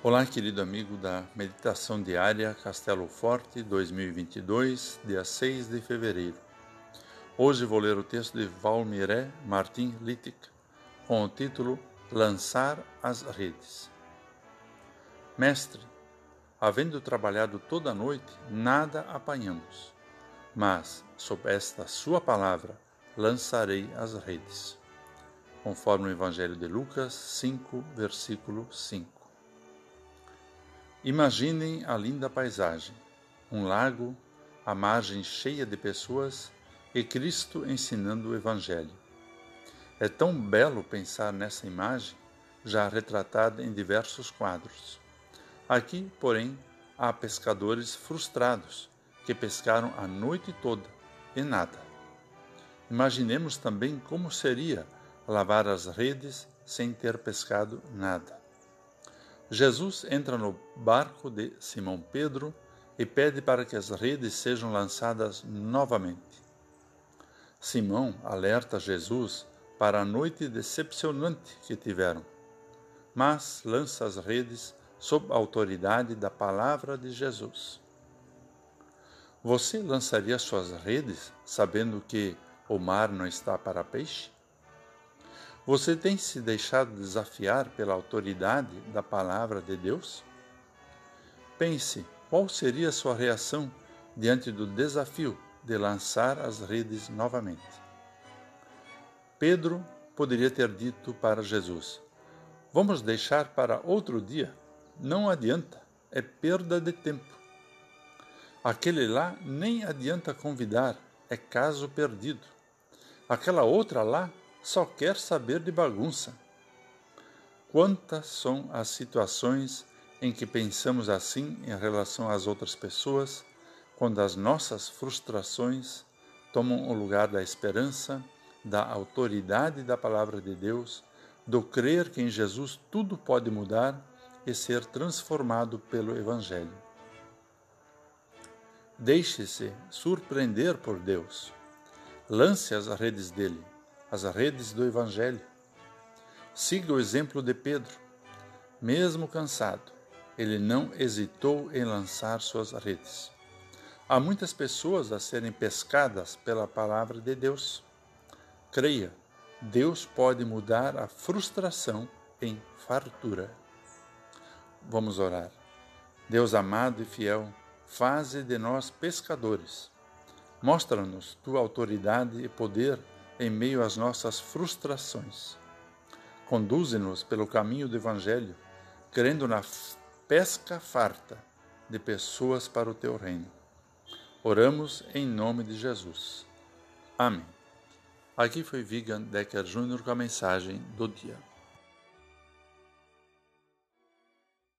Olá, querido amigo da Meditação Diária Castelo Forte 2022, dia 6 de fevereiro. Hoje vou ler o texto de Valmiré Martin Littic com o título Lançar as Redes. Mestre, havendo trabalhado toda a noite, nada apanhamos, mas, sob esta sua palavra, lançarei as redes. Conforme o Evangelho de Lucas 5, versículo 5. Imaginem a linda paisagem: um lago, a margem cheia de pessoas e Cristo ensinando o Evangelho. É tão belo pensar nessa imagem, já retratada em diversos quadros. Aqui, porém, há pescadores frustrados que pescaram a noite toda e nada. Imaginemos também como seria lavar as redes sem ter pescado nada. Jesus entra no barco de Simão Pedro e pede para que as redes sejam lançadas novamente. Simão alerta Jesus para a noite decepcionante que tiveram, mas lança as redes sob a autoridade da palavra de Jesus. Você lançaria suas redes sabendo que o mar não está para peixe? Você tem se deixado desafiar pela autoridade da palavra de Deus? Pense qual seria a sua reação diante do desafio de lançar as redes novamente. Pedro poderia ter dito para Jesus: Vamos deixar para outro dia? Não adianta, é perda de tempo. Aquele lá nem adianta convidar, é caso perdido. Aquela outra lá só quer saber de bagunça. Quantas são as situações em que pensamos assim em relação às outras pessoas, quando as nossas frustrações tomam o lugar da esperança, da autoridade da palavra de Deus, do crer que em Jesus tudo pode mudar e ser transformado pelo Evangelho. Deixe-se surpreender por Deus. Lance as redes dele as redes do Evangelho. Siga o exemplo de Pedro. Mesmo cansado, ele não hesitou em lançar suas redes. Há muitas pessoas a serem pescadas pela palavra de Deus. Creia, Deus pode mudar a frustração em fartura. Vamos orar. Deus amado e fiel, faze de nós pescadores. Mostra-nos tua autoridade e poder em meio às nossas frustrações. Conduze-nos pelo caminho do Evangelho, crendo na pesca farta de pessoas para o teu reino. Oramos em nome de Jesus. Amém. Aqui foi Vigan Decker Jr. com a mensagem do dia.